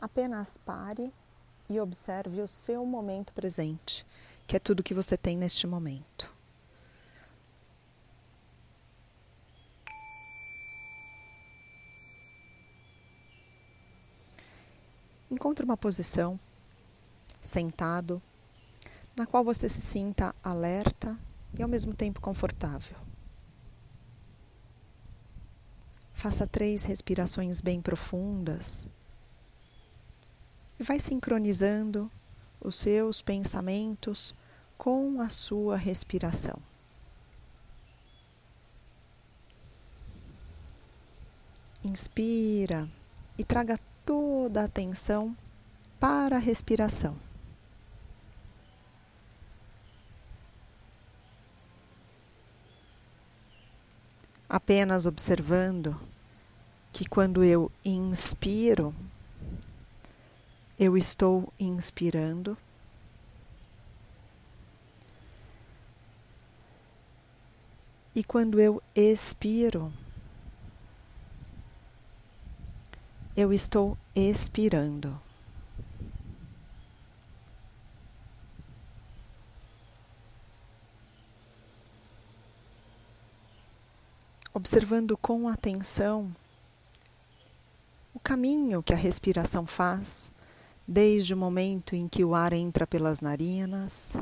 apenas pare e observe o seu momento presente, que é tudo que você tem neste momento. Encontre uma posição, sentado, na qual você se sinta alerta e ao mesmo tempo confortável. Faça três respirações bem profundas e vai sincronizando os seus pensamentos com a sua respiração. Inspira e traga toda a atenção para a respiração. Apenas observando que quando eu inspiro, eu estou inspirando. E quando eu expiro, eu estou expirando. Observando com atenção o caminho que a respiração faz, desde o momento em que o ar entra pelas narinas,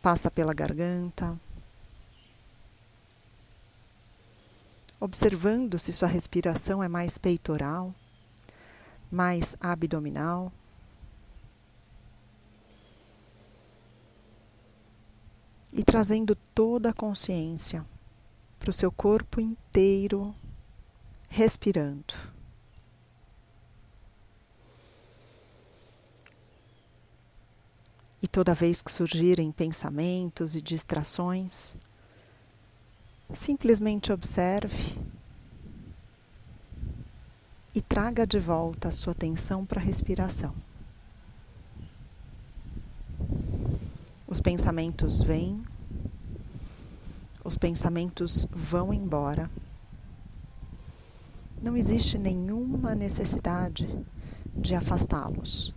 passa pela garganta, observando se sua respiração é mais peitoral, mais abdominal. E trazendo toda a consciência para o seu corpo inteiro, respirando. E toda vez que surgirem pensamentos e distrações, Simplesmente observe e traga de volta a sua atenção para a respiração. Os pensamentos vêm, os pensamentos vão embora. Não existe nenhuma necessidade de afastá-los.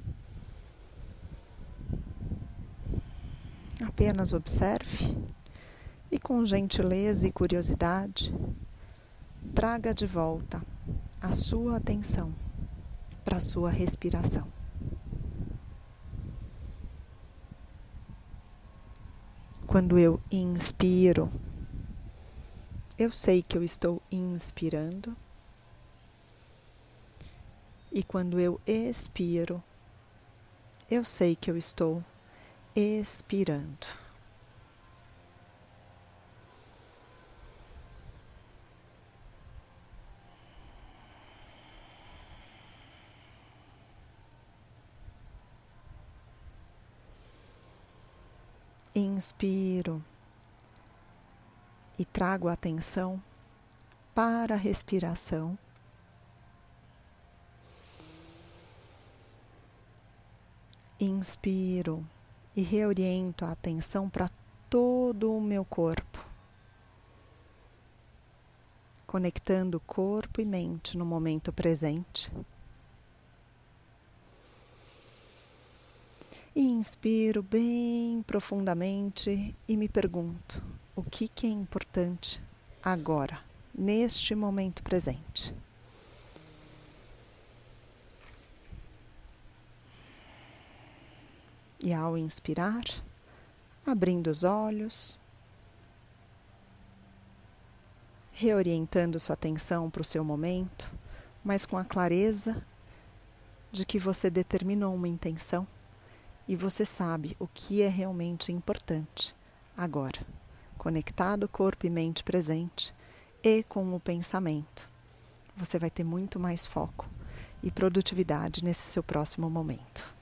Apenas observe e com gentileza e curiosidade, traga de volta a sua atenção para a sua respiração. Quando eu inspiro, eu sei que eu estou inspirando. E quando eu expiro, eu sei que eu estou expirando. Inspiro e trago a atenção para a respiração. Inspiro e reoriento a atenção para todo o meu corpo, conectando corpo e mente no momento presente. E inspiro bem profundamente e me pergunto: o que, que é importante agora, neste momento presente? E ao inspirar, abrindo os olhos, reorientando sua atenção para o seu momento, mas com a clareza de que você determinou uma intenção e você sabe o que é realmente importante agora, conectado corpo e mente presente e com o pensamento. Você vai ter muito mais foco e produtividade nesse seu próximo momento.